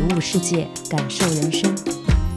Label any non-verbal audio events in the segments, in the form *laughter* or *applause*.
体悟世界，感受人生。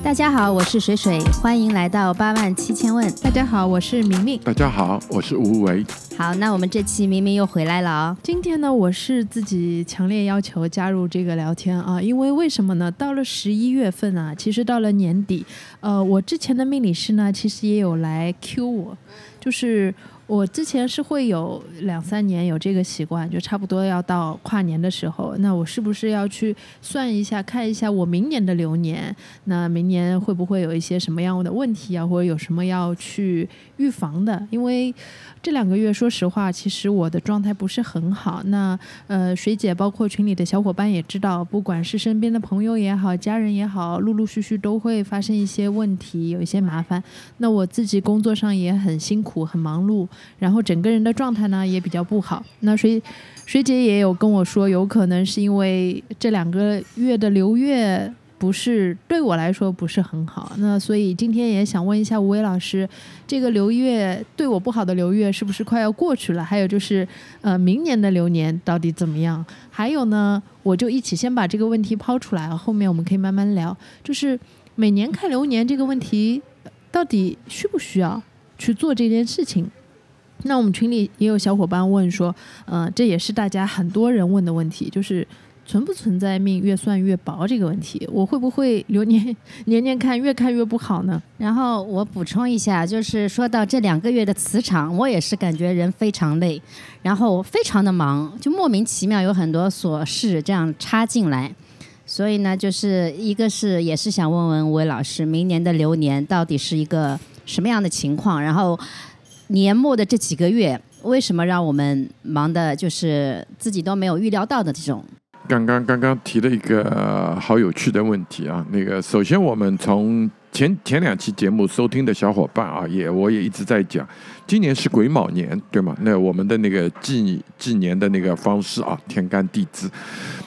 大家好，我是水水，欢迎来到八万七千问。大家好，我是明明。大家好，我是吴为。好，那我们这期明明又回来了啊、今天呢，我是自己强烈要求加入这个聊天啊，因为为什么呢？到了十一月份啊，其实到了年底，呃，我之前的命理师呢，其实也有来 Q 我，就是我之前是会有两三年有这个习惯，就差不多要到跨年的时候，那我是不是要去算一下，看一下我明年的流年，那明年会不会有一些什么样的问题啊，或者有什么要去预防的？因为这两个月，说实话，其实我的状态不是很好。那呃，水姐包括群里的小伙伴也知道，不管是身边的朋友也好，家人也好，陆陆续续都会发生一些问题，有一些麻烦。那我自己工作上也很辛苦，很忙碌，然后整个人的状态呢也比较不好。那水水姐也有跟我说，有可能是因为这两个月的流月。不是对我来说不是很好，那所以今天也想问一下吴伟老师，这个流月对我不好的流月是不是快要过去了？还有就是，呃，明年的流年到底怎么样？还有呢，我就一起先把这个问题抛出来，后面我们可以慢慢聊。就是每年看流年这个问题，到底需不需要去做这件事情？那我们群里也有小伙伴问说，呃，这也是大家很多人问的问题，就是。存不存在命越算越薄这个问题？我会不会流年年年看越看越不好呢？然后我补充一下，就是说到这两个月的磁场，我也是感觉人非常累，然后非常的忙，就莫名其妙有很多琐事这样插进来。所以呢，就是一个是也是想问问吴伟老师，明年的流年到底是一个什么样的情况？然后年末的这几个月，为什么让我们忙的，就是自己都没有预料到的这种？刚刚刚刚提了一个、好有趣的问题啊，那个首先我们从前前两期节目收听的小伙伴啊，也我也一直在讲，今年是癸卯年，对吗？那我们的那个纪纪年的那个方式啊，天干地支。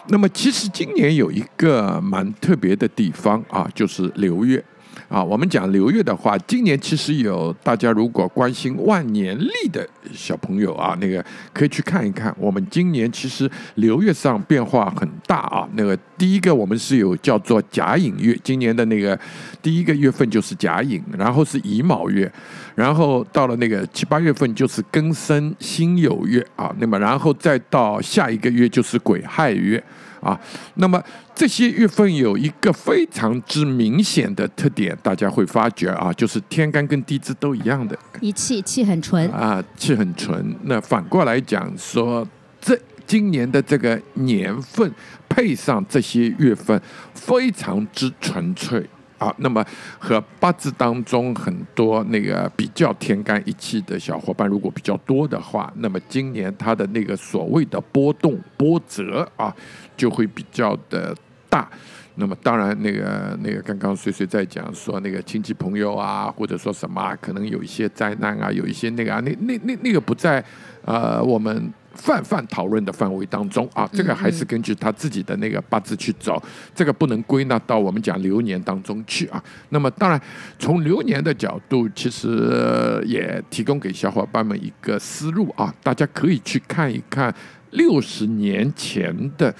那么其实今年有一个蛮特别的地方啊，就是流月。啊，我们讲流月的话，今年其实有大家如果关心万年历的小朋友啊，那个可以去看一看。我们今年其实流月上变化很大啊。那个第一个我们是有叫做甲寅月，今年的那个第一个月份就是甲寅，然后是乙卯月，然后到了那个七八月份就是庚申辛酉月啊，那么然后再到下一个月就是癸亥月。啊，那么这些月份有一个非常之明显的特点，大家会发觉啊，就是天干跟地支都一样的一气气很纯，啊，气很纯。那反过来讲说，这今年的这个年份配上这些月份，非常之纯粹。啊，那么和八字当中很多那个比较天干一气的小伙伴，如果比较多的话，那么今年他的那个所谓的波动波折啊，就会比较的大。那么当然，那个那个刚刚水水在讲说那个亲戚朋友啊，或者说什么、啊，可能有一些灾难啊，有一些那个啊，那那那那个不在呃我们。泛泛讨论的范围当中啊，这个还是根据他自己的那个八字去走，这个不能归纳到我们讲流年当中去啊。那么当然，从流年的角度，其实也提供给小伙伴们一个思路啊，大家可以去看一看六十年前的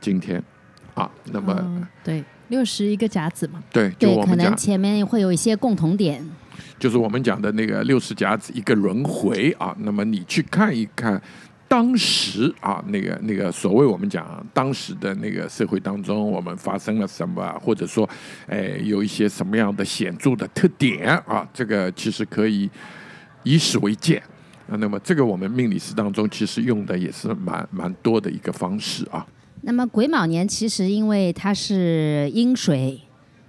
今天啊。那么、嗯对，六十一个甲子嘛，对，就对，可能我们讲，前面会有一些共同点。就是我们讲的那个六十甲子一个轮回啊。那么你去看一看。当时啊，那个那个所谓我们讲当时的那个社会当中，我们发生了什么，或者说，哎，有一些什么样的显著的特点啊？这个其实可以以史为鉴啊。那么这个我们命理师当中其实用的也是蛮蛮多的一个方式啊。那么癸卯年其实因为它是阴水，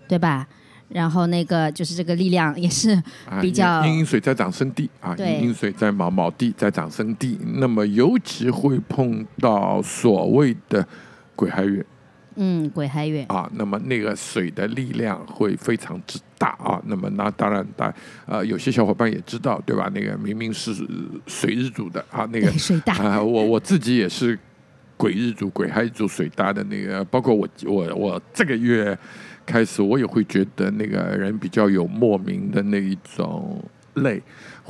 对吧？然后那个就是这个力量也是啊，比较阴阴水在长生地啊，阴阴水在卯卯地在长生地，那么尤其会碰到所谓的癸亥月。嗯，癸亥月啊，那么那个水的力量会非常之大啊。那么那当然，大呃有些小伙伴也知道，对吧？那个明明是水日主的啊，那个水大啊，我我自己也是鬼日主、鬼亥主水搭的那个，包括我我我这个月开始，我也会觉得那个人比较有莫名的那一种累，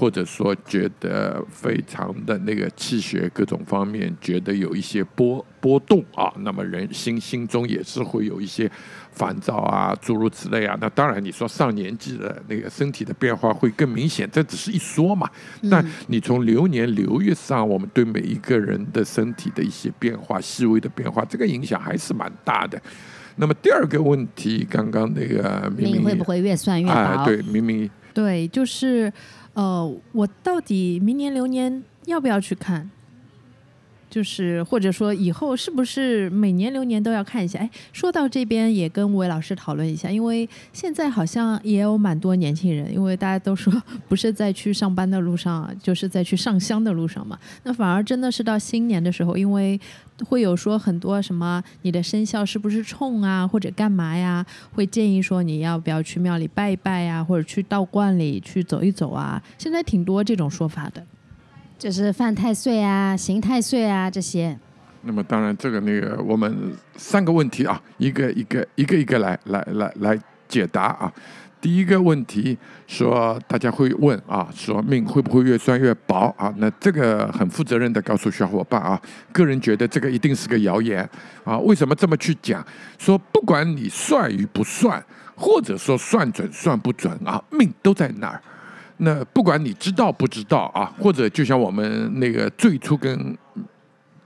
或者说觉得非常的那个气血各种方面觉得有一些波波动啊，那么人心心中也是会有一些烦躁啊，诸如此类啊。那当然，你说上年纪的那个身体的变化会更明显，这只是一说嘛。但你从流年流月上，我们对每一个人的身体的一些变化、细微的变化，这个影响还是蛮大的。那么第二个问题，刚刚那个明明会不会越算越薄？哎，对，明明对，就是呃，我到底明年流年要不要去看？就是或者说以后是不是每年流年都要看一下？哎，说到这边也跟吴伟老师讨论一下，因为现在好像也有蛮多年轻人，因为大家都说不是在去上班的路上，就是在去上香的路上嘛。那反而真的是到新年的时候，因为会有说很多什么你的生肖是不是冲啊，或者干嘛呀？会建议说你要不要去庙里拜一拜呀，或者去道观里去走一走啊。现在挺多这种说法的。就是犯太岁啊、刑太岁啊这些。那么当然，这个那个我们三个问题啊，一个一个一个一个来来来来解答啊。第一个问题说大家会问啊，说命会不会越算越薄啊？那这个很负责任的告诉小伙伴啊，个人觉得这个一定是个谣言啊。为什么这么去讲？说不管你算与不算，或者说算准算不准啊，命都在那儿。那不管你知道不知道啊，或者就像我们那个最初跟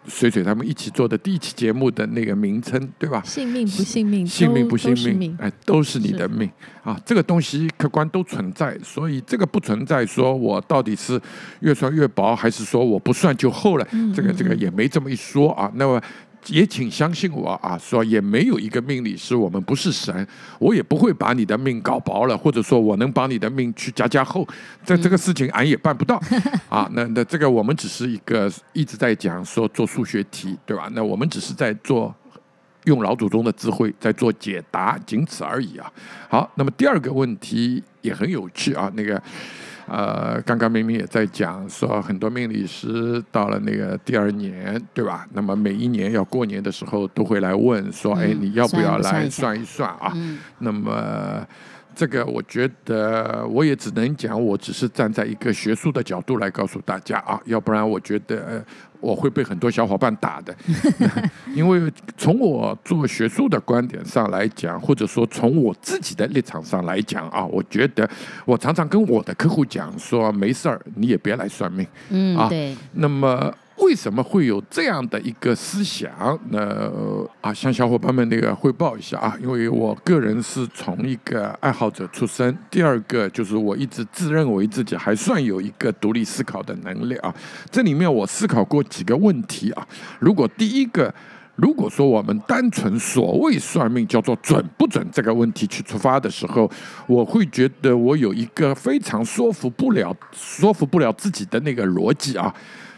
水水他们一起做的第一期节目的那个名称，对吧？性命不性命，性命不信都是命，哎，都是你的命啊！这个东西客观都存在，所以这个不存在说我到底是越算越薄，还是说我不算就厚了？这个这个也没这么一说啊。那么。也请相信我啊，说也没有一个命理师，我们不是神，我也不会把你的命搞薄了，或者说我能把你的命去加加厚，这这个事情俺也办不到 *laughs* 啊。那那这个我们只是一个一直在讲说做数学题，对吧？那我们只是在做用老祖宗的智慧在做解答，仅此而已啊。好，那么第二个问题也很有趣啊，那个。呃，刚刚明明也在讲说，很多命理师到了那个第二年，对吧？那么每一年要过年的时候，都会来问说，哎，你要不要来算一算啊？那么这个，我觉得我也只能讲，我只是站在一个学术的角度来告诉大家啊，要不然我觉得。我会被很多小伙伴打的，*laughs* 因为从我做学术的观点上来讲，或者说从我自己的立场上来讲啊，我觉得我常常跟我的客户讲说，没事儿，你也别来算命，嗯，啊，对，那么。为什么会有这样的一个思想？那啊，向小伙伴们那个汇报一下啊，因为我个人是从一个爱好者出身，第二个就是我一直自认为自己还算有一个独立思考的能力啊。这里面我思考过几个问题啊。如果第一个，如果说我们单纯所谓算命叫做准不准这个问题去出发的时候，我会觉得我有一个非常说服不了、说服不了自己的那个逻辑啊。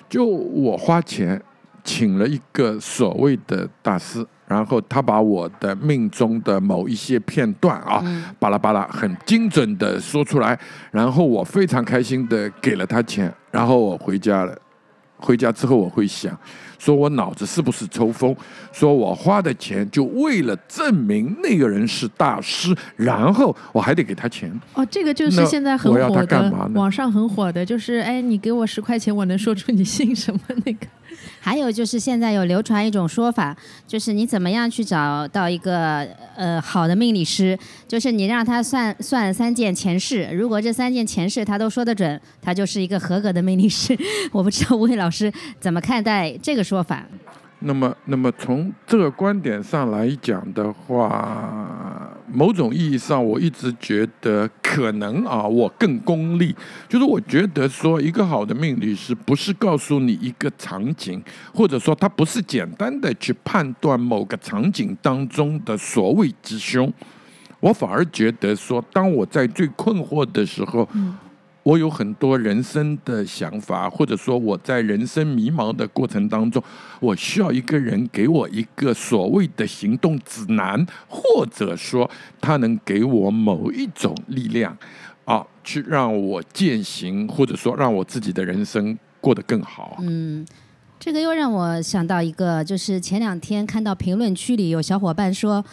就我花钱请了一个所谓的大师，然后他把我的命中的某一些片段啊，巴拉巴拉很精准的说出来，然后我非常开心的给了他钱，然后我回家了。回家之后我会想，说我脑子是不是抽风？说我花的钱就为了证明那个人是大师，然后我还得给他钱。哦，这个就是现在很火的，网上很火的，就是哎，你给我十块钱，我能说出你姓什么那个。*laughs* 还有就是现在有流传一种说法，就是你怎么样去找到一个呃好的命理师，就是你让他算算三件前世，如果这三件前世他都说得准，他就是一个合格的命理师。*laughs* 我不知道吴伟老师怎么看待这个说法。那么，那么从这个观点上来讲的话，某种意义上，我一直觉得可能啊，我更功利，就是我觉得说，一个好的命理师不是告诉你一个场景，或者说他不是简单的去判断某个场景当中的所谓吉凶，我反而觉得说，当我在最困惑的时候。我有很多人生的想法，或者说我在人生迷茫的过程当中，我需要一个人给我一个所谓的行动指南，或者说他能给我某一种力量，啊，去让我践行，或者说让我自己的人生过得更好。嗯，这个又让我想到一个，就是前两天看到评论区里有小伙伴说。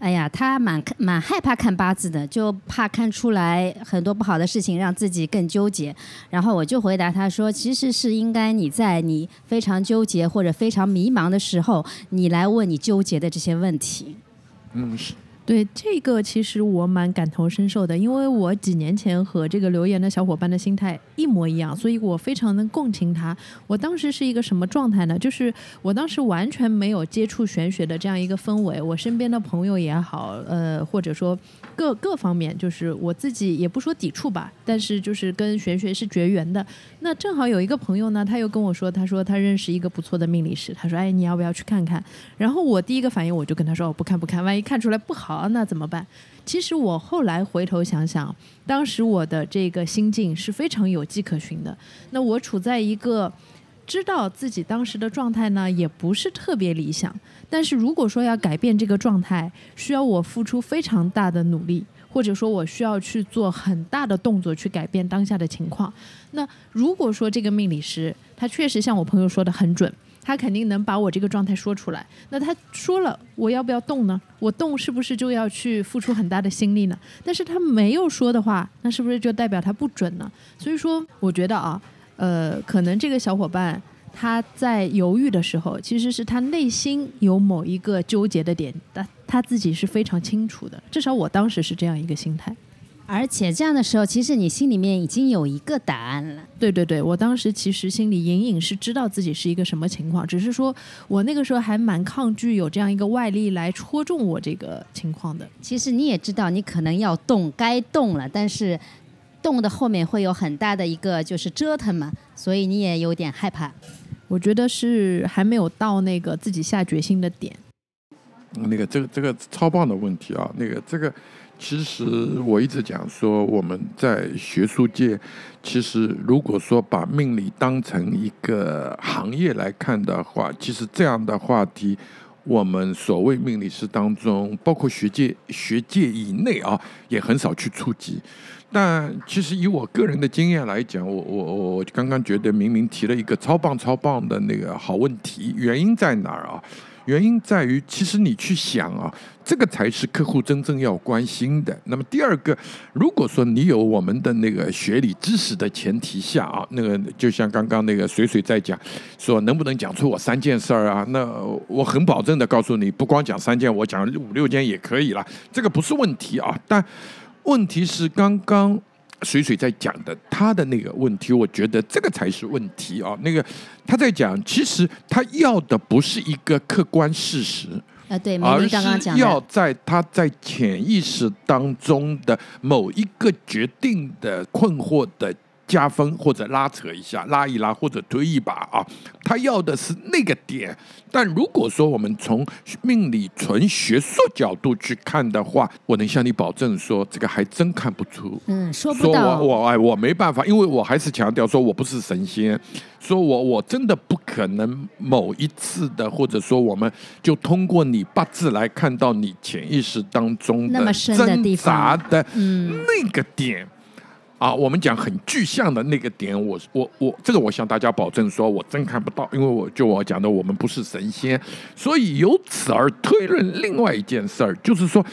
哎呀，他蛮蛮害怕看八字的，就怕看出来很多不好的事情，让自己更纠结。然后我就回答他说，其实是应该你在你非常纠结或者非常迷茫的时候，你来问你纠结的这些问题。嗯，对这个，其实我蛮感同身受的，因为我几年前和这个留言的小伙伴的心态一模一样，所以我非常能共情他。我当时是一个什么状态呢？就是我当时完全没有接触玄学的这样一个氛围，我身边的朋友也好，呃，或者说各各方面，就是我自己也不说抵触吧，但是就是跟玄学是绝缘的。那正好有一个朋友呢，他又跟我说，他说他认识一个不错的命理师，他说，哎，你要不要去看看？然后我第一个反应我就跟他说，我不看不看，万一看出来不好。那怎么办？其实我后来回头想想，当时我的这个心境是非常有迹可循的。那我处在一个知道自己当时的状态呢，也不是特别理想。但是如果说要改变这个状态，需要我付出非常大的努力，或者说我需要去做很大的动作去改变当下的情况。那如果说这个命理师他确实像我朋友说的很准。他肯定能把我这个状态说出来。那他说了，我要不要动呢？我动是不是就要去付出很大的心力呢？但是他没有说的话，那是不是就代表他不准呢？所以说，我觉得啊，呃，可能这个小伙伴他在犹豫的时候，其实是他内心有某一个纠结的点，但他自己是非常清楚的。至少我当时是这样一个心态。而且这样的时候，其实你心里面已经有一个答案了。对对对，我当时其实心里隐隐是知道自己是一个什么情况，只是说我那个时候还蛮抗拒有这样一个外力来戳中我这个情况的。其实你也知道，你可能要动，该动了，但是动的后面会有很大的一个就是折腾嘛，所以你也有点害怕。我觉得是还没有到那个自己下决心的点。那个这个这个超棒的问题啊，那个这个。其实我一直讲说，我们在学术界，其实如果说把命理当成一个行业来看的话，其实这样的话题，我们所谓命理师当中，包括学界学界以内啊，也很少去触及。但其实以我个人的经验来讲，我我我我刚刚觉得明明提了一个超棒超棒的那个好问题，原因在哪儿啊？原因在于，其实你去想啊，这个才是客户真正要关心的。那么第二个，如果说你有我们的那个学理知识的前提下啊，那个就像刚刚那个水水在讲，说能不能讲出我三件事儿啊？那我很保证的告诉你，不光讲三件，我讲五六件也可以了，这个不是问题啊。但问题是刚刚。水水在讲的他的那个问题，我觉得这个才是问题啊。那个他在讲，其实他要的不是一个客观事实，啊对，而是要在他在潜意识当中的某一个决定的困惑的。加分或者拉扯一下，拉一拉或者推一把啊，他要的是那个点。但如果说我们从命理纯学术角度去看的话，我能向你保证说，这个还真看不出。嗯，说不到。我我哎，我没办法，因为我还是强调说我不是神仙，说我我真的不可能某一次的，或者说我们就通过你八字来看到你潜意识当中的挣扎的那个点。啊，我们讲很具象的那个点，我我我，这个我向大家保证说，我真看不到，因为我就我讲的，我们不是神仙，所以由此而推论另外一件事儿，就是说。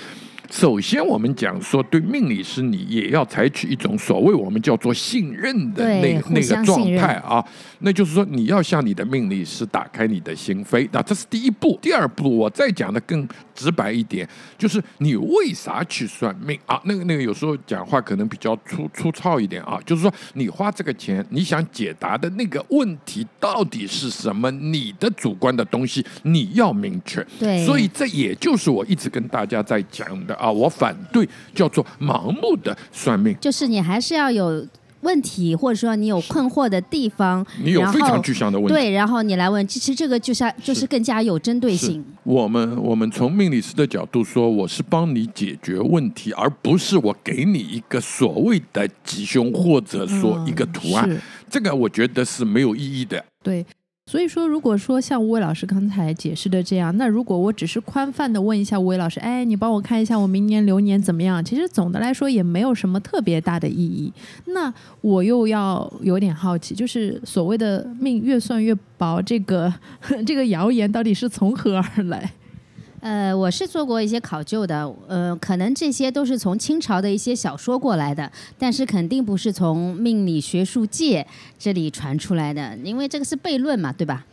首先，我们讲说，对命理师，你也要采取一种所谓我们叫做信任的那那个状态啊。那就是说，你要向你的命理师打开你的心扉，那这是第一步。第二步，我再讲的更直白一点，就是你为啥去算命啊？那个那个，有时候讲话可能比较粗粗糙一点啊。就是说，你花这个钱，你想解答的那个问题到底是什么？你的主观的东西你要明确。对，所以这也就是我一直跟大家在讲的。啊，我反对叫做盲目的算命，就是你还是要有问题，或者说你有困惑的地方，你有非常具象的问题。对，然后你来问，其实这个就像就是更加有针对性。我们我们从命理师的角度说，我是帮你解决问题，而不是我给你一个所谓的吉凶或者说一个图案。是这个我觉得是没有意义的。对。所以说，如果说像吴伟老师刚才解释的这样，那如果我只是宽泛的问一下吴伟老师，哎，你帮我看一下我明年流年怎么样？其实总的来说也没有什么特别大的意义。那我又要有点好奇，就是所谓的命越算越薄，这个 *laughs* 这个谣言到底是从何而来？呃，我是做过一些考究的，呃，可能这些都是从清朝的一些小说过来的，但是肯定不是从命理学术界这里传出来的，因为这个是悖论嘛，对吧？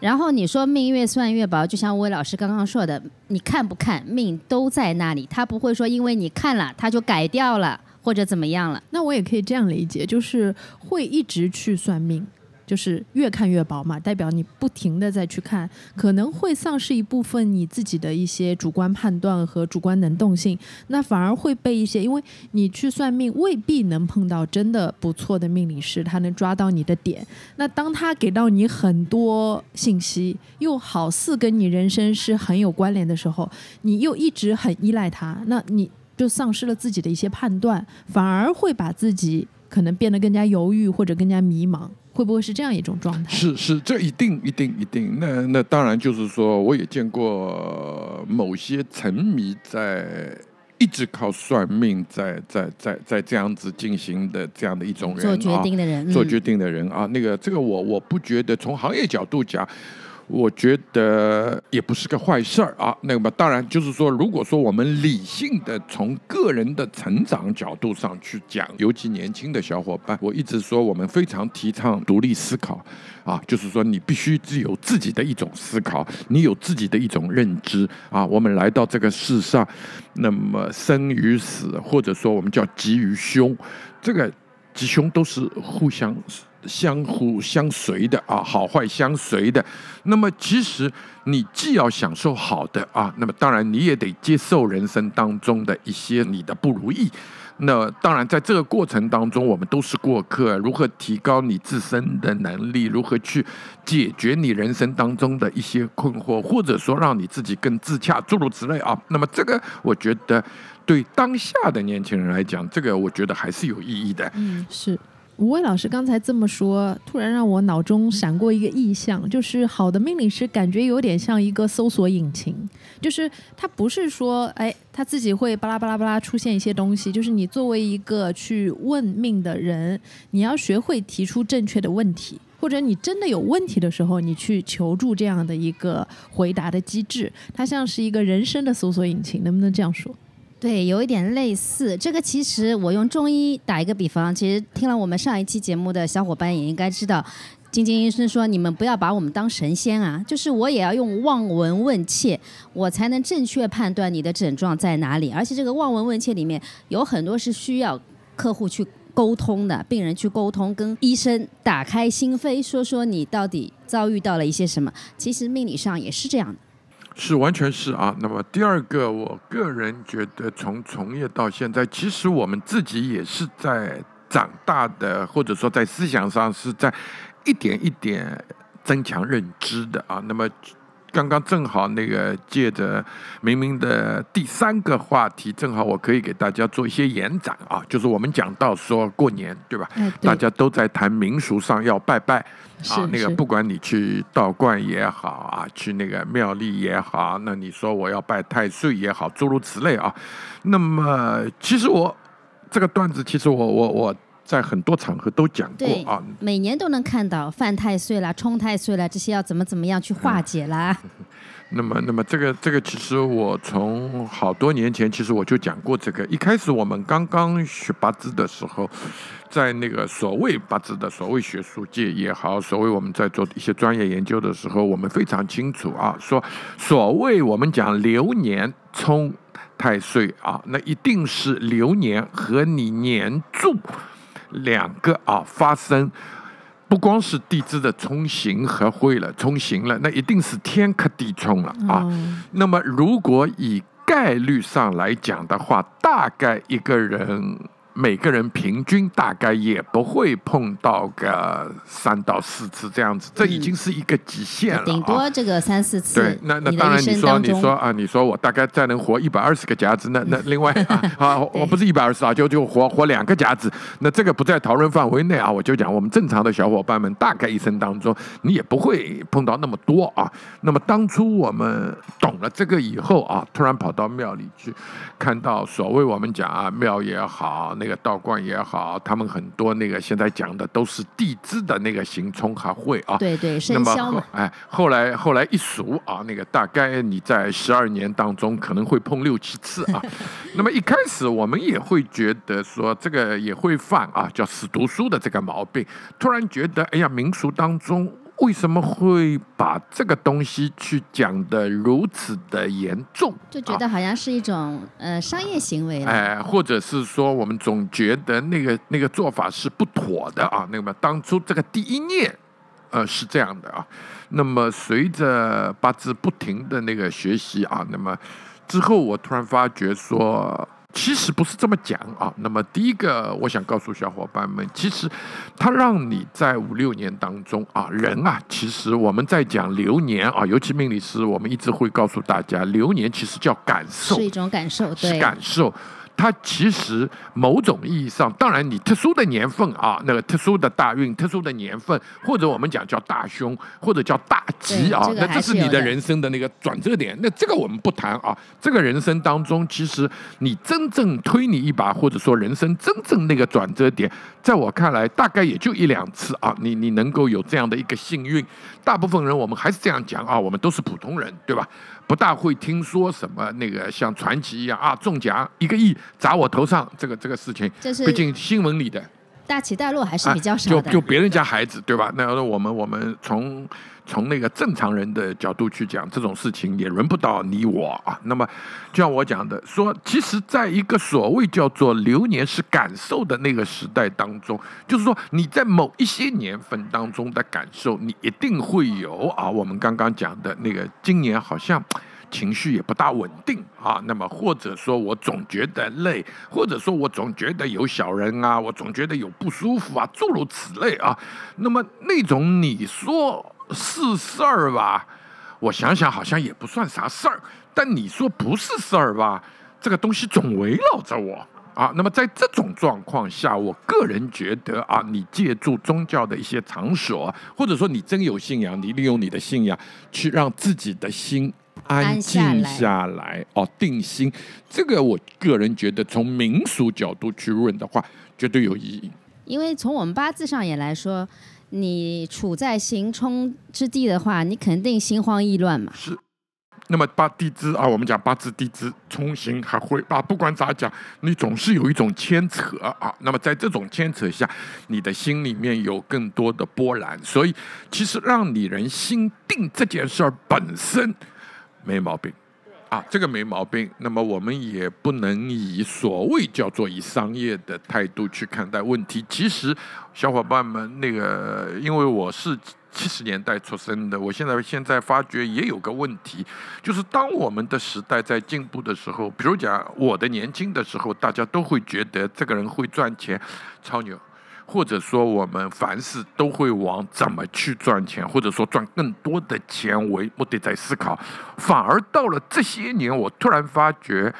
然后你说命越算越薄，就像吴伟老师刚刚说的，你看不看命都在那里，他不会说因为你看了他就改掉了或者怎么样了。那我也可以这样理解，就是会一直去算命。就是越看越薄嘛，代表你不停的再去看，可能会丧失一部分你自己的一些主观判断和主观能动性，那反而会被一些，因为你去算命未必能碰到真的不错的命理师，他能抓到你的点。那当他给到你很多信息，又好似跟你人生是很有关联的时候，你又一直很依赖他，那你就丧失了自己的一些判断，反而会把自己可能变得更加犹豫或者更加迷茫。会不会是这样一种状态？是是，这一定一定一定。那那当然就是说，我也见过某些沉迷在一直靠算命，在在在在这样子进行的这样的一种人做决定的人，啊、做决定的人啊，那个这个我我不觉得从行业角度讲。我觉得也不是个坏事儿啊。那么当然就是说，如果说我们理性的从个人的成长角度上去讲，尤其年轻的小伙伴，我一直说我们非常提倡独立思考啊，就是说你必须具有自己的一种思考，你有自己的一种认知啊。我们来到这个世上，那么生与死，或者说我们叫吉与凶，这个吉凶都是互相。相互相随的啊，好坏相随的。那么，其实你既要享受好的啊，那么当然你也得接受人生当中的一些你的不如意。那当然，在这个过程当中，我们都是过客。如何提高你自身的能力？如何去解决你人生当中的一些困惑，或者说让你自己更自洽，诸如此类啊？那么，这个我觉得对当下的年轻人来讲，这个我觉得还是有意义的。嗯，是。吴伟老师刚才这么说，突然让我脑中闪过一个意象，就是好的命理师感觉有点像一个搜索引擎，就是他不是说，哎，他自己会巴拉巴拉巴拉出现一些东西，就是你作为一个去问命的人，你要学会提出正确的问题，或者你真的有问题的时候，你去求助这样的一个回答的机制，它像是一个人生的搜索引擎，能不能这样说？对，有一点类似。这个其实我用中医打一个比方，其实听了我们上一期节目的小伙伴也应该知道，晶晶医生说：“你们不要把我们当神仙啊，就是我也要用望闻问切，我才能正确判断你的症状在哪里。而且这个望闻问切里面有很多是需要客户去沟通的，病人去沟通，跟医生打开心扉，说说你到底遭遇到了一些什么。其实命理上也是这样的。”是，完全是啊。那么第二个，我个人觉得，从从业到现在，其实我们自己也是在长大的，或者说在思想上是在一点一点增强认知的啊。那么。刚刚正好那个借着明明的第三个话题，正好我可以给大家做一些延展啊，就是我们讲到说过年对吧？大家都在谈民俗上要拜拜啊，那个不管你去道观也好啊，去那个庙里也好，那你说我要拜太岁也好，诸如此类啊。那么其实我这个段子，其实我我我。在很多场合都讲过啊，每年都能看到犯太岁啦、冲太岁啦，这些要怎么怎么样去化解啦。*laughs* 那么，那么这个这个，其实我从好多年前，其实我就讲过这个。一开始我们刚刚学八字的时候，在那个所谓八字的所谓学术界也好，所谓我们在做一些专业研究的时候，我们非常清楚啊，说所谓我们讲流年冲太岁啊，那一定是流年和你年柱。两个啊，发生不光是地支的冲刑和会了，冲刑了，那一定是天克地冲了啊。那么，如果以概率上来讲的话，大概一个人每个人平均大概也不会碰到个三到四次这样子，这已经是一个极限了、啊。顶多这个三四次。对，那那当然，你说你说啊，你说我大概再能活一百二十个夹子，那那另外啊 *laughs* 啊，我不是一百二十啊，就就活活两个夹子，那这个不在讨论范围内啊。我就讲我们正常的小伙伴们，大概一生当中你也不会碰到那么多啊。那么当初我们懂了这个以后啊，突然跑到庙里去，看到所谓我们讲啊庙也好，那个道观也好，他们很多那个现在讲的都是地支的那个行冲还会啊。对对，那么后生肖嘛，哎，后来后来一数啊，那个大概你在十二年当中可能会碰六七次啊。*laughs* 那么一开始我们也会觉得说这个也会犯啊，叫死读书的这个毛病。突然觉得，哎呀，民俗当中为什么会把这个东西去讲的如此的严重？就觉得好像是一种呃商业行为了。哎，或者是说，我们总觉得那个那个做法是不妥的啊。那么当初这个第一念，呃，是这样的啊。那么随着八字不停的那个学习啊，那么之后我突然发觉说。其实不是这么讲啊。那么第一个，我想告诉小伙伴们，其实它让你在五六年当中啊，人啊，其实我们在讲流年啊，尤其命理师，我们一直会告诉大家，流年其实叫感受，是一种感受，是对，感受。它其实某种意义上，当然你特殊的年份啊，那个特殊的大运、特殊的年份，或者我们讲叫大凶，或者叫大吉啊，这个那这是你的人生的那个转折点。那这个我们不谈啊，这个人生当中，其实你真正推你一把，或者说人生真正那个转折点，在我看来，大概也就一两次啊，你你能够有这样的一个幸运。大部分人我们还是这样讲啊，我们都是普通人，对吧？不大会听说什么那个像传奇一样啊，中奖一个亿砸我头上这个这个事情，这是毕竟新闻里的大起大落还是啊比较少的。就就别人家孩子对吧？那我们我们从从那个正常人的角度去讲，这种事情也轮不到你我啊。那么就像我讲的，说其实在一个所谓叫做流年是感受的那个时代当中，就是说你在某一些年份当中的感受，你一定会有啊。我们刚刚讲的那个，今年好像。情绪也不大稳定啊，那么或者说我总觉得累，或者说我总觉得有小人啊，我总觉得有不舒服啊，诸如此类啊。那么那种你说是事儿吧，我想想好像也不算啥事儿，但你说不是事儿吧，这个东西总围绕着我。啊，那么在这种状况下，我个人觉得啊，你借助宗教的一些场所，或者说你真有信仰，你利用你的信仰去让自己的心安静来下来，哦，定心，这个我个人觉得从民俗角度去问的话，绝对有意义。因为从我们八字上也来说，你处在行冲之地的话，你肯定心慌意乱嘛。是那么八地支啊，我们讲八字地支冲刑还会啊，不管咋讲，你总是有一种牵扯啊。那么在这种牵扯下，你的心里面有更多的波澜，所以其实让你人心定这件事儿本身没毛病。啊，这个没毛病。那么我们也不能以所谓叫做以商业的态度去看待问题。其实，小伙伴们，那个因为我是七十年代出生的，我现在现在发觉也有个问题，就是当我们的时代在进步的时候，比如讲我的年轻的时候，大家都会觉得这个人会赚钱，超牛。或者说，我们凡事都会往怎么去赚钱，或者说赚更多的钱为目的在思考。反而到了这些年，我突然发觉，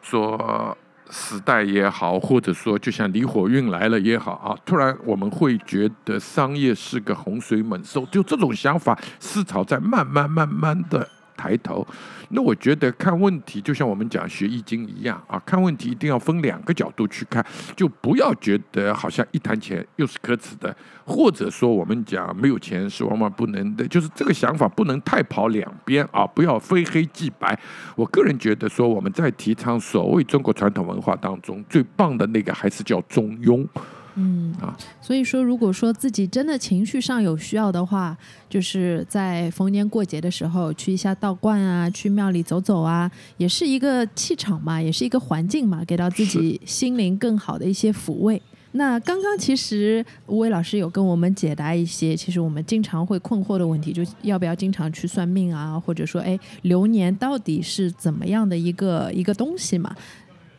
说时代也好，或者说就像离火运来了也好啊，突然我们会觉得商业是个洪水猛兽，就这种想法思潮在慢慢慢慢的抬头。那我觉得看问题就像我们讲学易经一样啊，看问题一定要分两个角度去看，就不要觉得好像一谈钱又是可耻的，或者说我们讲没有钱是万万不能的，就是这个想法不能太跑两边啊，不要非黑即白。我个人觉得说我们在提倡所谓中国传统文化当中最棒的那个还是叫中庸。嗯啊，所以说，如果说自己真的情绪上有需要的话，就是在逢年过节的时候去一下道观啊，去庙里走走啊，也是一个气场嘛，也是一个环境嘛，给到自己心灵更好的一些抚慰。那刚刚其实吴伟老师有跟我们解答一些，其实我们经常会困惑的问题，就要不要经常去算命啊，或者说，哎，流年到底是怎么样的一个一个东西嘛？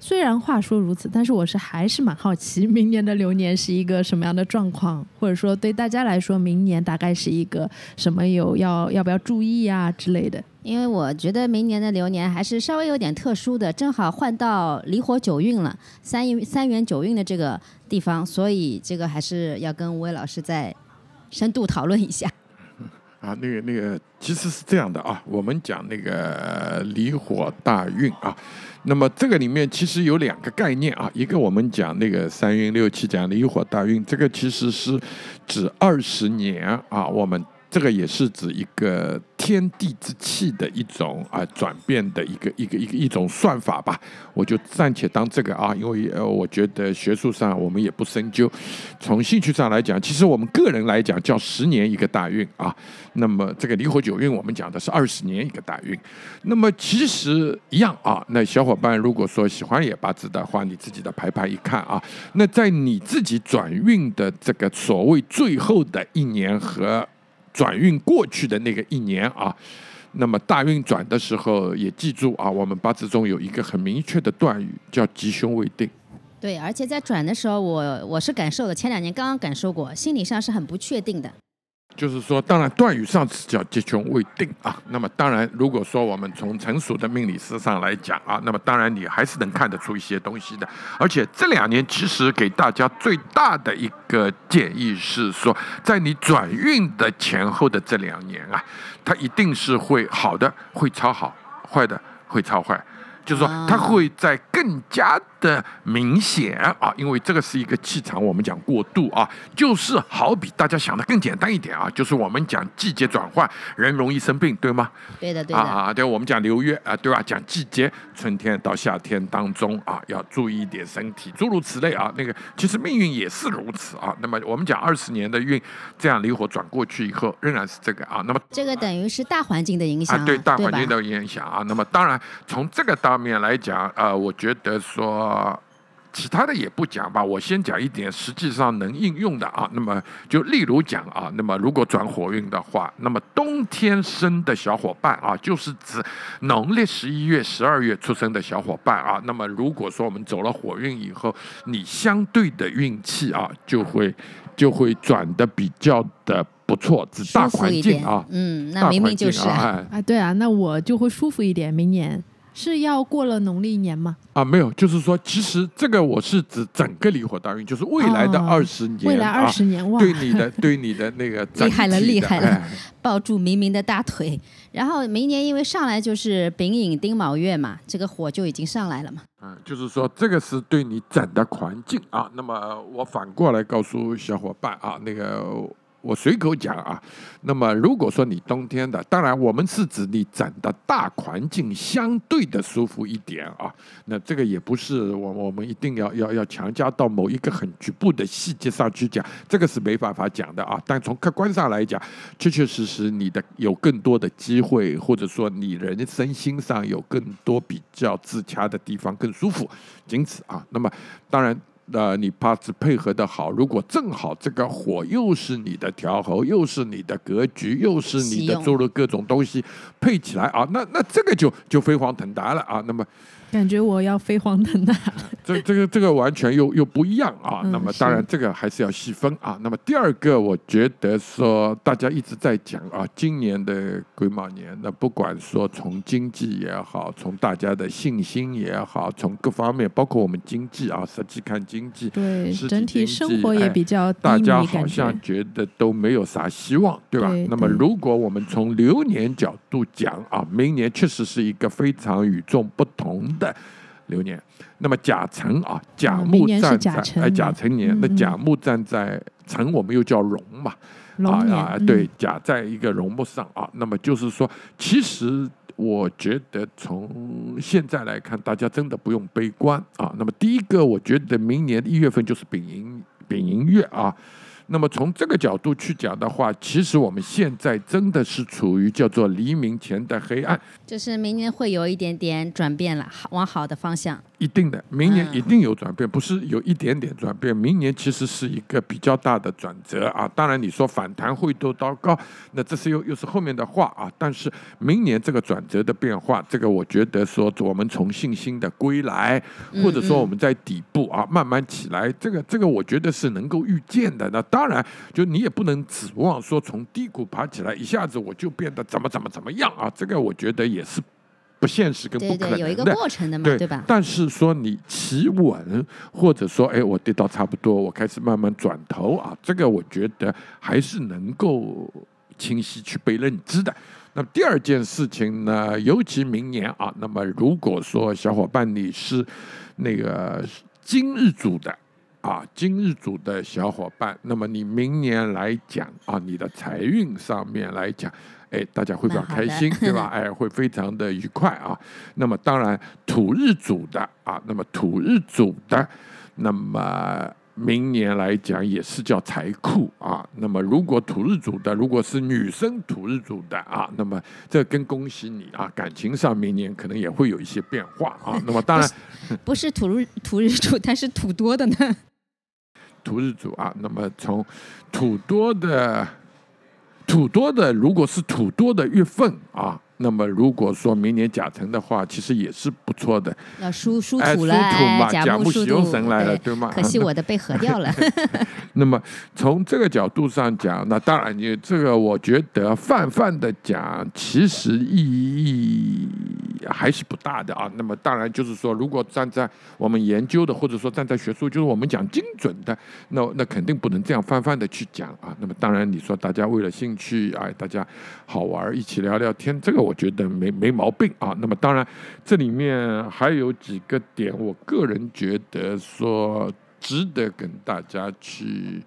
虽然话说如此，但是我是还是蛮好奇，明年的流年是一个什么样的状况，或者说对大家来说，明年大概是一个什么有要要不要注意啊之类的。因为我觉得明年的流年还是稍微有点特殊的，正好换到离火九运了，三元三元九运的这个地方，所以这个还是要跟吴伟老师再深度讨论一下。*laughs* 啊，那个那个，其实是这样的啊，我们讲那个离火大运啊，那么这个里面其实有两个概念啊，一个我们讲那个三运六气讲离火大运，这个其实是指二十年啊，我们。这个也是指一个天地之气的一种啊转变的一个一个一个一种算法吧，我就暂且当这个啊，因为呃，我觉得学术上我们也不深究，从兴趣上来讲，其实我们个人来讲叫十年一个大运啊，那么这个离火九运我们讲的是二十年一个大运，那么其实一样啊，那小伙伴如果说喜欢野八字的话，你自己的排盘一看啊，那在你自己转运的这个所谓最后的一年和。转运过去的那个一年啊，那么大运转的时候也记住啊，我们八字中有一个很明确的断语，叫吉凶未定。对，而且在转的时候，我我是感受的，前两年刚刚感受过，心理上是很不确定的。就是说，当然断语上词叫吉凶未定啊。那么当然，如果说我们从成熟的命理师上来讲啊，那么当然你还是能看得出一些东西的。而且这两年其实给大家最大的一个建议是说，在你转运的前后的这两年啊，它一定是会好的会超好，坏的会超坏。就是说，它会在更加的明显啊，因为这个是一个气场，我们讲过渡啊，就是好比大家想的更简单一点啊，就是我们讲季节转换，人容易生病，对吗？对的，对的。啊，对，我们讲流月啊，对吧？讲季节，春天到夏天当中啊，要注意一点身体，诸如此类啊。那个其实命运也是如此啊。那么我们讲二十年的运，这样离火转过去以后，仍然是这个啊。那么这个等于是大环境的影响，对大环境的影响啊。那么当然从这个大方面来讲，呃，我觉得说其他的也不讲吧，我先讲一点实际上能应用的啊。那么就例如讲啊，那么如果转火运的话，那么冬天生的小伙伴啊，就是指农历十一月、十二月出生的小伙伴啊。那么如果说我们走了火运以后，你相对的运气啊，就会就会转的比较的不错，指大环境啊。嗯，那明明就是啊，对啊，那我就会舒服一点，明年。是要过了农历年吗？啊，没有，就是说，其实这个我是指整个离火大运，就是未来的二十年，未来二十年，哇，对你的，*laughs* 对你的那个厉害了，厉害了，抱住明明的大腿，然后明年因为上来就是丙寅丁卯月嘛，这个火就已经上来了嘛。嗯，就是说这个是对你整的环境啊。那么我反过来告诉小伙伴啊，那个。我随口讲啊，那么如果说你冬天的，当然我们是指你整的大环境相对的舒服一点啊，那这个也不是我我们一定要要要强加到某一个很局部的细节上去讲，这个是没办法讲的啊。但从客观上来讲，确确实实你的有更多的机会，或者说你人身心上有更多比较自洽的地方，更舒服，仅此啊。那么当然。呃，你八字配合的好，如果正好这个火又是你的调候，又是你的格局，又是你的做了各种东西配起来啊，那那这个就就飞黄腾达了啊，那么。感觉我要飞黄腾达，*laughs* 这这个这个完全又又不一样啊。那么当然这个还是要细分啊。那么第二个，我觉得说大家一直在讲啊，今年的癸卯年，那不管说从经济也好，从大家的信心也好，从各方面，包括我们经济啊，实际看经济，对整体生活也比较大家好像觉得都没有啥希望，对吧？那么如果我们从流年角度讲啊，明年确实是一个非常与众不同。的流年，那么甲辰啊，甲木站在哎甲辰年，那甲木站在辰，我们又叫龙嘛，啊啊，对，甲在一个龙木上啊，那么就是说，其实我觉得从现在来看，大家真的不用悲观啊。那么第一个，我觉得明年一月份就是丙寅丙寅月啊。那么从这个角度去讲的话，其实我们现在真的是处于叫做黎明前的黑暗，就是明年会有一点点转变了，好往好的方向。一定的，明年嗯一定有转变，不是有一点点转变，明年其实是一个比较大的转折啊。当然，你说反弹会多高高，那这是又又是后面的话啊。但是明年这个转折的变化，这个我觉得说我们从信心的归来，或者说我们在底部啊慢慢起来，这个这个我觉得是能够预见的。那当然，就你也不能指望说从低谷爬起来，一下子我就变得怎么怎么怎么样啊。这个我觉得也是不现实跟不可能的。有一个过程的嘛，对吧？但是说你企稳，或者说，哎，我跌到差不多，我开始慢慢转头啊，这个我觉得还是能够清晰去被认知的。那么第二件事情呢，尤其明年啊，那么如果说小伙伴你是那个今日组的。啊，今日组的小伙伴，那么你明年来讲啊，你的财运上面来讲，哎，大家会比较开心，对吧？*laughs* 哎，会非常的愉快啊。那么当然，土日组的啊，那么土日组的，那么明年来讲也是叫财库啊。那么如果土日组的，如果是女生土日组的啊，那么这更恭喜你啊，感情上明年可能也会有一些变化啊。那么当然，不是土日 *laughs* 土日主，但是土多的呢。土日主啊，那么从土多的土多的，如果是土多的月份啊，那么如果说明年甲辰的话，其实也是不错的。要疏疏哎，土了，土嘛，哎，甲甲木喜用神来了，对对吗？可惜我的被合掉了。*laughs* *laughs* 那么从这个角度上讲，那当然你这个我觉得泛泛的讲，其实意义还是不大的啊。那么当然就是说，如果站在我们研究的，或者说站在学术，就是我们讲精准的，那那肯定不能这样泛泛的去讲啊。那么当然你说大家为了兴趣，哎，大家好玩儿一起聊聊天，这个我觉得没没毛病啊。那么当然这里面还有几个点，我个人觉得说。值得跟大家去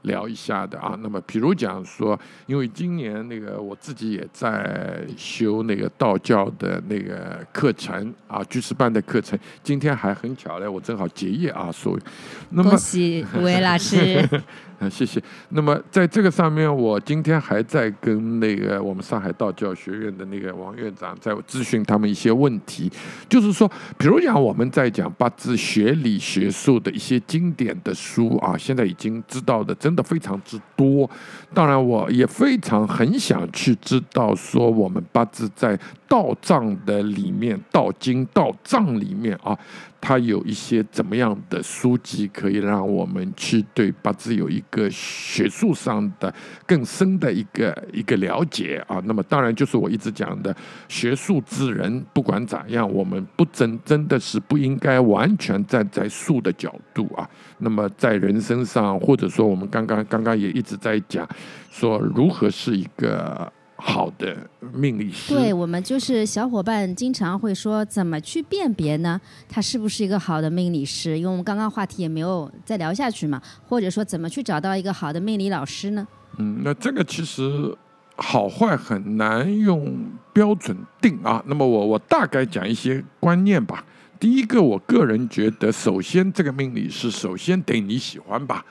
聊一下的啊。那么，比如讲说，因为今年那个我自己也在修那个道教的那个课程啊，居士班的课程。今天还很巧嘞，我正好结业啊，所以，那么恭喜吴伟老师，*laughs* 啊，谢谢。那么在这个上面，我今天还在跟那个我们上海道教学院的那个王院长在咨询他们一些问题，就是说，比如讲我们在讲八字学理学术的一些经典的书啊，现在已经知道的真的非常之多。当然，我也非常很想去知道说我们八字在道藏的里面、道经、道藏里面啊。它有一些怎么样的书籍可以让我们去对八字有一个学术上的更深的一个一个了解啊？那么当然就是我一直讲的，学术之人不管咋样，我们不真真的是不应该完全站在术的角度啊。那么在人身上，或者说我们刚刚刚刚也一直在讲，说如何是一个好的命理师。对我们就是小伙伴经常会说，怎么去辨别呢？他是不是一个好的命理师？因为我们刚刚话题也没有再聊下去嘛，或者说怎么去找到一个好的命理老师呢？嗯，那这个其实好坏很难用标准定啊。那么我我大概讲一些观念吧。第一个，我个人觉得，首先这个命理师首先得你喜欢吧。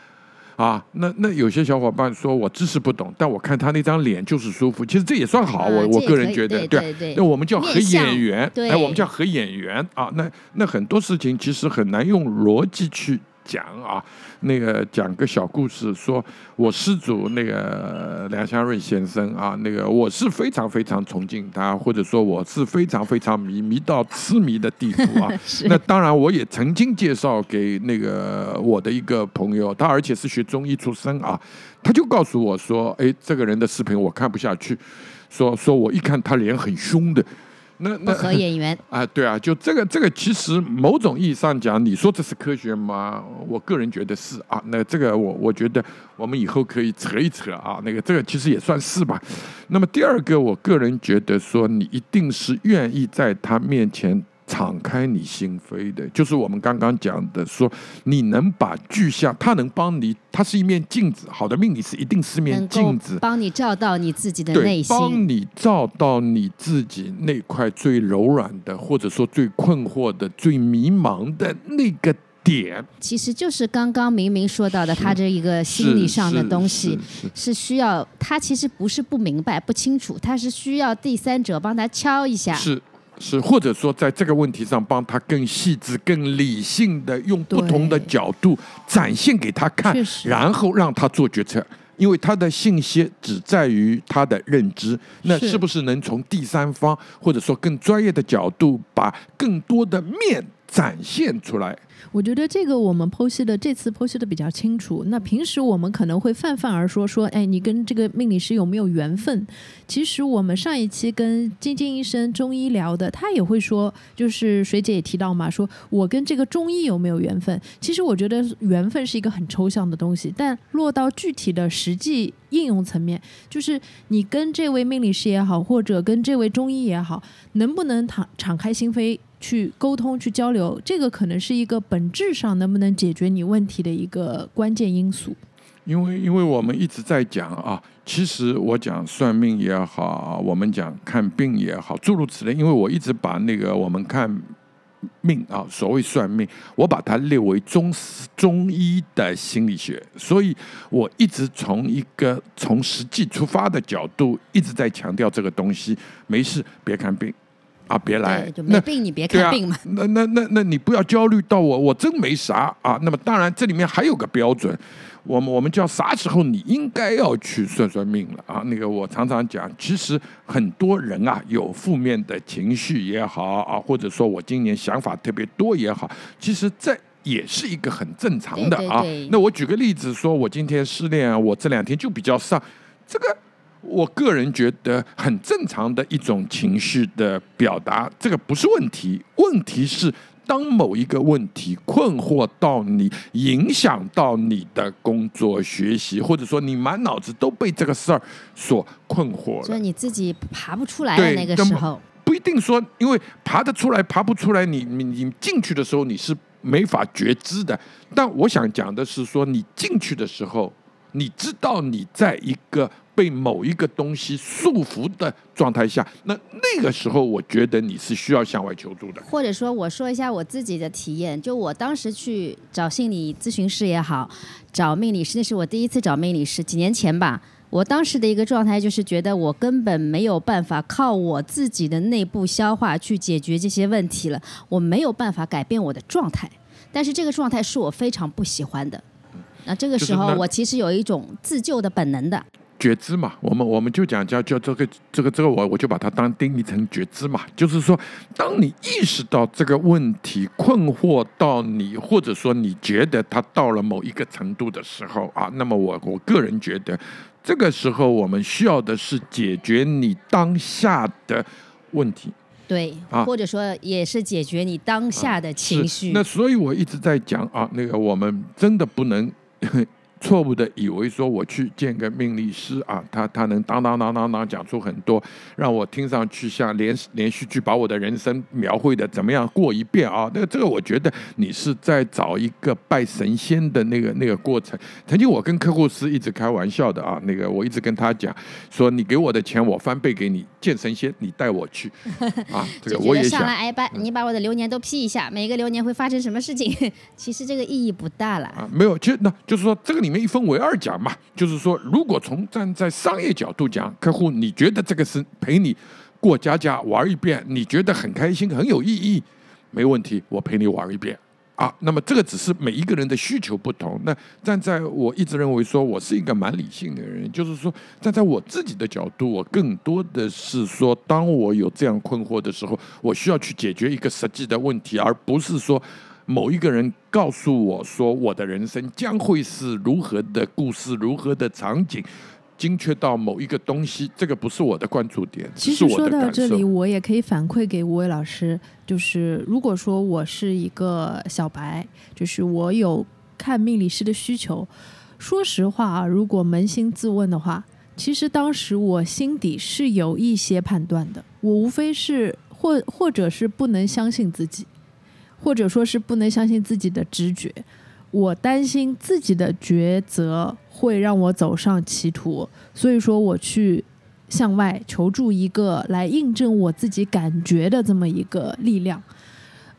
啊，那那有些小伙伴说我知识不懂，但我看他那张脸就是舒服，其实这也算好。啊我我个人觉得，啊对那我们叫合眼缘，对哎，我们叫合眼缘啊。那那很多事情其实很难用逻辑去讲啊。那个讲个小故事，说我师祖那个梁香瑞先生啊，那个我是非常非常崇敬他，或者说我是非常非常迷迷到痴迷的地步啊。*laughs* 那当然，我也曾经介绍给那个我的一个朋友，他而且是学中医出身啊，他就告诉我说：“哎，这个人的视频我看不下去，说说我一看他脸很凶的。”那不那。*laughs* 啊，对啊，就这个这个，其实某种意义上讲，你说这是科学吗？我个人觉得是啊。那这个我我觉得我们以后可以扯一扯啊。那个这个其实也算是吧。那么第二个，我个人觉得说，你一定是愿意在他面前敞开你心扉的，就是我们刚刚讲的，说你能把具象，它能帮你，它是一面镜子。好的命理是一定是面镜子，帮你照到你自己的，内心，帮你照到你自己那块最柔软的，或者说最困惑的、最迷茫的那个点，其实就是刚刚明明说到的，他这一个心理上的东西是需要他其实不是不明白不清楚，他是需要第三者帮他敲一下。是是，或者说在这个问题上帮他更细致、更理性的用不同的角度展现给他看然后让他做决策。因为他的信息只在于他的认知，那是。是不是能从第三方或者说更专业的角度，把更多的面展现出来？我觉得这个我们剖析的这次剖析的比较清楚。那平时我们可能会泛泛而说说，哎，你跟这个命理师有没有缘分？其实我们上一期跟晶晶医生中医聊的，他也会说，就是水姐也提到嘛，说我跟这个中医有没有缘分？其实我觉得缘分是一个很抽象的东西，但落到具体的实际应用层面，就是你跟这位命理师也好，或者跟这位中医也好，能不能敞敞开心扉去沟通、去交流，这个可能是一个本质上能不能解决你问题的一个关键因素。因为因为我们一直在讲啊，其实我讲算命也好，我们讲看病也好，诸如此类。因为我一直把那个我们看命啊，所谓算命，我把它列为中中医的心理学，所以我一直从一个从实际出发的角度，一直在强调这个东西。没事，别看病啊，别来，没病你别看病嘛。，那那那那你不要焦虑到我，我真没啥啊。那么当然，这里面还有个标准，我们我们叫啥时候你应该要去算算命了啊？那个我常常讲，其实很多人啊有负面的情绪也好啊，或者说我今年想法特别多也好，其实这。也是一个很正常的啊。对对对那我举个例子，说我今天失恋啊，我这两天就比较丧，这个我个人觉得很正常的一种情绪的表达，这个不是问题。问题是当某一个问题困惑到你，影响到你的工作、学习，或者说你满脑子都被这个事儿所困惑了。所以你自己爬不出来的对那个时候，不一定说，因为爬得出来，爬不出来，你你你进去的时候你是没法觉知的。但我想讲的是说，你进去的时候，你知道你在一个被某一个东西束缚的状态下，那那个时候，我觉得你是需要向外求助的。或者说我说一下我自己的体验，就我当时去找心理咨询师也好，找命理师，那是我第一次找命理师，几年前吧。我当时的一个状态就是觉得我根本没有办法靠我自己的内部消化去解决这些问题了，我没有办法改变我的状态，但是这个状态是我非常不喜欢的。那这个时候我其实有一种自救的本能的，觉知嘛，我们我们就讲叫叫这个这个这个我我就把它当定义成觉知嘛，就是说，当你意识到这个问题困惑到你，或者说你觉得它到了某一个程度的时候啊，那么我我个人觉得，这个时候我们需要的是解决你当下的问题。对，啊或者说也是解决你当下的情是绪。那所以我一直在讲啊，那个我们真的不能错误的以为说我去见个命理师啊，他他能当当当当当讲出很多让我听上去像连连续剧把我的人生描绘的怎么样过一遍啊。那个这个我觉得你是在找一个拜神仙的那个那个过程。曾经我跟客户是一直开玩笑的啊，那个我一直跟他讲说，你给我的钱我翻倍给你，见神仙你带我去啊。*laughs* 这个我也想嗯上来哎把你把我的流年都批一下，每个流年会发生什么事情？*laughs* 其实这个意义不大了。啊，没有，其实那就是说，这个里面一分为二讲嘛，就是说，如果从站在商业角度讲，客户你觉得这个是陪你过家家玩一遍，你觉得很开心、很有意义，没问题，我陪你玩一遍。啊，那么这个只是每一个人的需求不同。那站在我一直认为说我是一个蛮理性的人，就是说站在我自己的角度，我更多的是说，当我有这样困惑的时候，我需要去解决一个实际的问题，而不是说某一个人告诉我说我的人生将会是如何的故事，如何的场景。精确到某一个东西，这个不是我的关注点，其实说到这里，。我也可以反馈给吴伟老师，就是如果说我是一个小白，就是我有看命理师的需求，说实话啊，如果扪心自问的话，其实当时我心底是有一些判断的，我无非是或或者是不能相信自己，或者说是不能相信自己的直觉。我担心自己的抉择会让我走上歧途，所以说我去向外求助一个来印证我自己感觉的这么一个力量。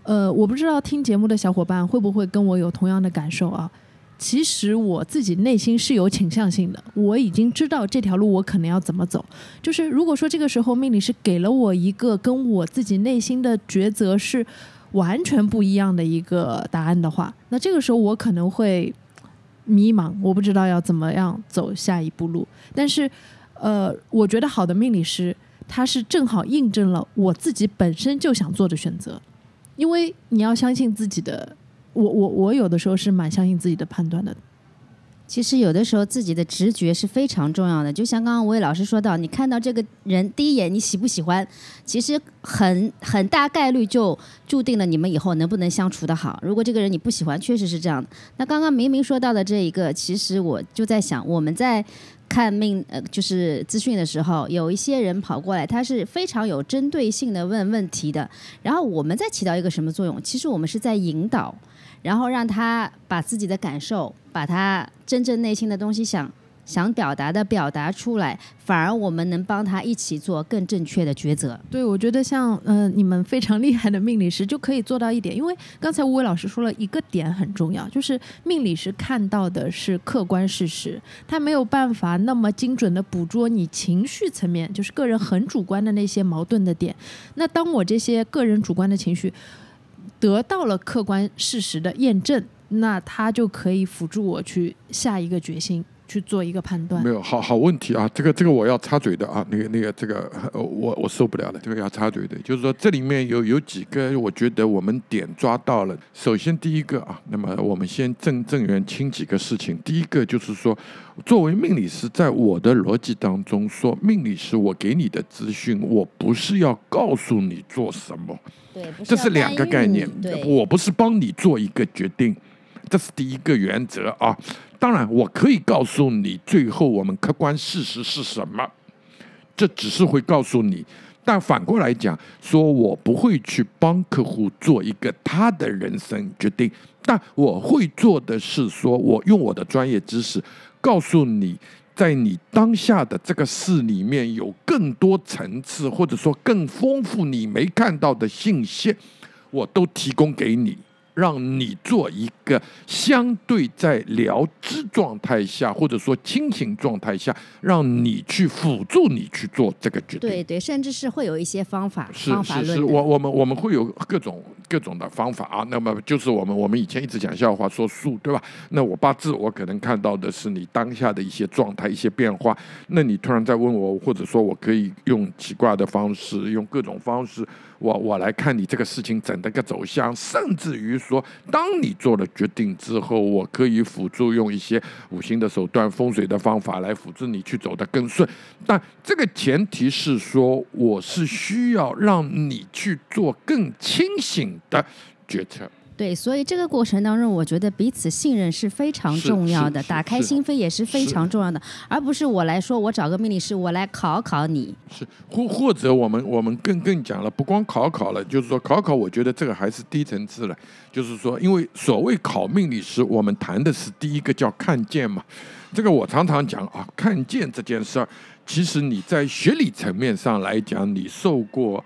呃，我不知道听节目的小伙伴会不会跟我有同样的感受啊？其实我自己内心是有倾向性的，我已经知道这条路我可能要怎么走。就是如果说这个时候命理师给了我一个跟我自己内心的抉择是完全不一样的一个答案的话，那这个时候我可能会迷茫，我不知道要怎么样走下一步路。但是，呃，我觉得好的命理师他是正好印证了我自己本身就想做的选择，因为你要相信自己的。我我我有的时候是蛮相信自己的判断的。其实有的时候自己的直觉是非常重要的，就像刚刚吴伟老师说到，你看到这个人第一眼你喜不喜欢，其实很很大概率就注定了你们以后能不能相处的好。如果这个人你不喜欢，确实是这样的。那刚刚明明说到的这一个，其实我就在想，我们在看命呃就是资讯的时候，有一些人跑过来，他是非常有针对性的问问题的，然后我们在起到一个什么作用？其实我们是在引导。然后让他把自己的感受，把他真正内心的东西想想表达的表达出来，反而我们能帮他一起做更正确的抉择。对，我觉得像嗯你们非常厉害的命理师就可以做到一点，因为刚才吴伟老师说了一个点很重要，就是命理师看到的是客观事实，他没有办法那么精准的捕捉你情绪层面，就是个人很主观的那些矛盾的点。那当我这些个人主观的情绪。得到了客观事实的验证，那他就可以辅助我去下一个决心，去做一个判断。没有，好好问题啊！这个这个我要插嘴的啊，那个那个这个我我受不了了，这个要插嘴的，就是说这里面有有几个，我觉得我们点抓到了。首先第一个啊，那么我们先正正源清几个事情。第一个就是说，作为命理师，在我的逻辑当中说，命理师我给你的资讯，我不是要告诉你做什么。这是两个概念。我不是帮你做一个决定，这是第一个原则啊。当然，我可以告诉你最后我们客观事实是什么，这只是会告诉你。但反过来讲，说我不会去帮客户做一个他的人生决定，但我会做的是说，我用我的专业知识告诉你。在你当下的这个事里面，有更多层次，或者说更丰富你没看到的信息，我都提供给你。让你做一个相对在聊知状态下，或者说清醒状态下，让你去辅助你去做这个决定。对对，甚至是会有一些方法，是是是，我我们我们会有各种各种的方法啊。那么就是我们我们以前一直讲笑话说数，对吧？那我八字我可能看到的是你当下的一些状态、一些变化。那你突然在问我，或者说我可以用奇怪的方式，用各种方式。我我来看你这个事情整的个走向，甚至于说，当你做了决定之后，我可以辅助用一些五行的手段、风水的方法来辅助你去走得更顺。但这个前提是说，我是需要让你去做更清醒的决策。对，所以这个过程当中，我觉得彼此信任是非常重要的，打开心扉也是非常重要的，而不是我来说，我找个命理师，我来考考你。是，或或者我们我们更更讲了，不光考考了，就是说考考，我觉得这个还是低层次了。就是说，因为所谓考命理师，我们谈的是第一个叫看见嘛。这个我常常讲啊，看见这件事儿，其实你在学理层面上来讲，你受过。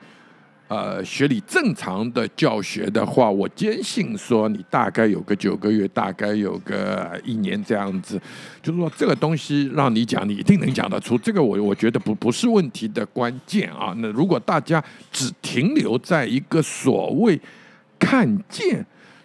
呃，学理正常的教学的话，我坚信说你大概有个九个月，大概有个一年这样子，就是说这个东西让你讲，你一定能讲得出。这个我我觉得不不是问题的关键啊。那如果大家只停留在一个所谓看见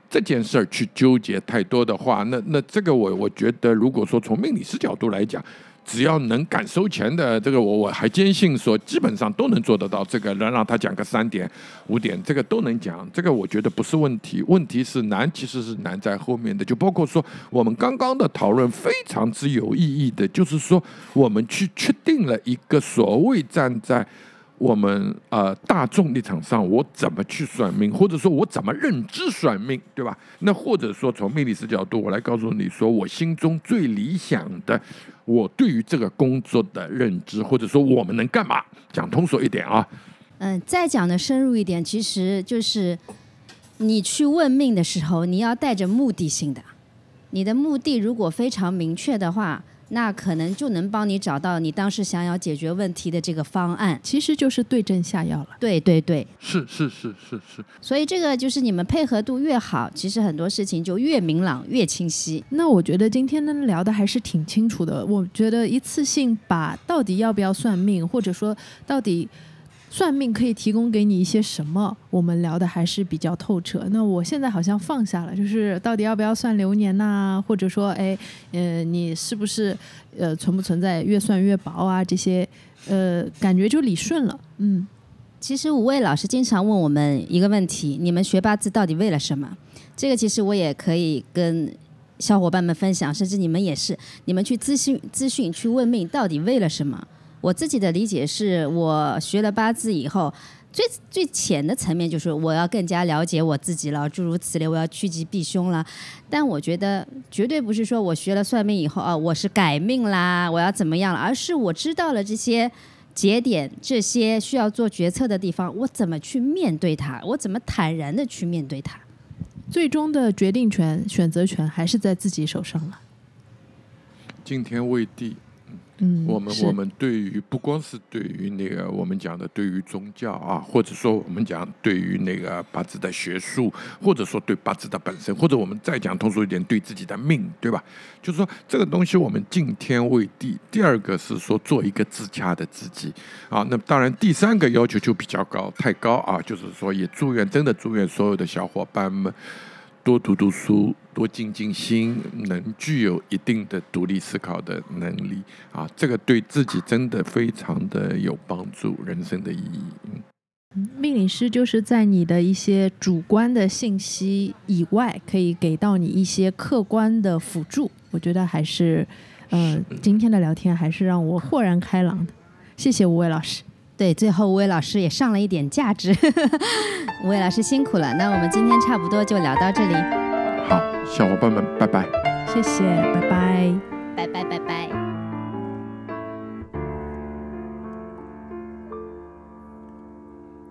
这件事儿去纠结太多的话，那那这个我我觉得，如果说从命理师角度来讲。只要能敢收钱的，这个我我还坚信说，基本上都能做得到。这个能让他讲个三点五点，这个都能讲。这个我觉得不是问题，问题是难，其实是难在后面的。就包括说，我们刚刚的讨论非常之有意义的，就是说，我们去确定了一个所谓站在。我们呃大众立场上，我怎么去算命，或者说我怎么认知算命，对吧？那或者说从命理师角度，我来告诉你说，我心中最理想的，我对于这个工作的认知，或者说我们能干嘛？讲通俗一点啊。嗯，再讲的深入一点，其实就是你去问命的时候，你要带着目的性的。你的目的如果非常明确的话。那可能就能帮你找到你当时想要解决问题的这个方案。其实就是对症下药了。对对对，是是是是是，所以这个就是你们配合度越好，其实很多事情就越明朗、越清晰。那我觉得今天呢聊的还是挺清楚的。我觉得一次性把到底要不要算命，或者说到底算命可以提供给你一些什么，我们聊的还是比较透彻。那我现在好像放下了，就是到底要不要算流年呐、或者说，哎，呃，你是不是呃存不存在越算越薄啊？这些呃，感觉就理顺了。嗯，其实五位老师经常问我们一个问题：你们学八字到底为了什么？这个其实我也可以跟小伙伴们分享，甚至你们也是，你们去咨询咨询去问命，到底为了什么？我自己的理解是我学了八字以后，最最浅的层面就是我要更加了解我自己了，诸如此类，我要趋吉避凶了。但我觉得绝对不是说我学了算命以后啊，我是改命啦，我要怎么样了，而是我知道了这些节点，这些需要做决策的地方，我怎么去面对它，我怎么坦然的去面对它。最终的决定权、选择权还是在自己手上了。今天未地，嗯，我们我们对于不光是对于那个我们讲的对于宗教啊，或者说我们讲对于那个八字的学术，或者说对八字的本身，或者我们再讲通俗一点，对自己的命，对吧？就是说这个东西我们敬天畏地。第二个是说做一个自洽的自己啊，那当然第三个要求就比较高，太高啊，就是说也祝愿真的祝愿所有的小伙伴们。多读读书，多静静心，能具有一定的独立思考的能力啊，这个对自己真的非常的有帮助，人生的意义。嗯命理师就是在你的一些主观的信息以外，可以给到你一些客观的辅助。我觉得还是，呃，今天的聊天还是让我豁然开朗的。谢谢吴伟老师。对，最后吴伟老师也上了一点价值，*laughs* 吴伟老师辛苦了。那我们今天差不多就聊到这里，好，小伙伴们，拜拜。谢谢，拜拜。拜拜拜拜。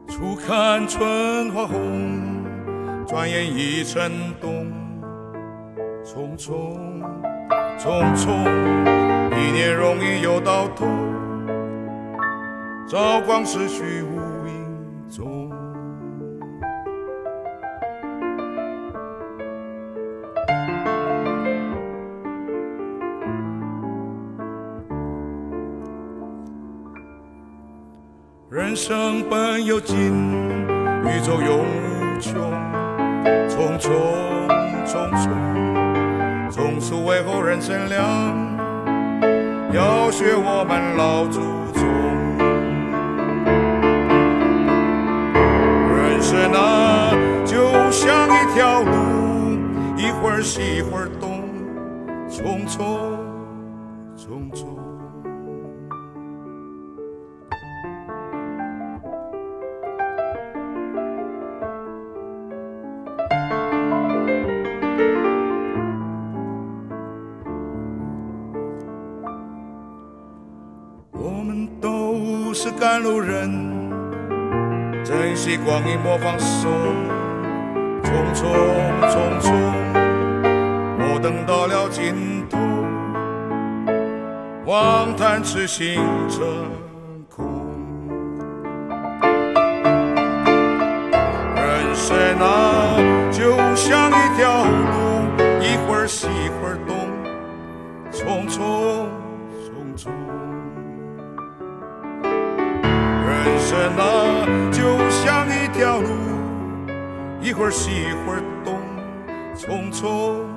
初看春花红，转眼已成冬。匆匆匆匆，一年容易又到头，朝光逝去无影踪。人生本有尽，宇宙永无穷。匆匆匆匆，从此为后人乘凉，要学我们老祖宗。人生啊，就像一条路，一会儿西一会儿东，匆匆匆匆。我们都是赶路人，珍惜光阴莫放松。匆匆匆匆，莫等到了尽头，望叹痴心成空。人生啊，就像一条路，一会儿西一会儿东，匆匆匆匆。人生啊，条路，一会儿西一会儿东，匆匆匆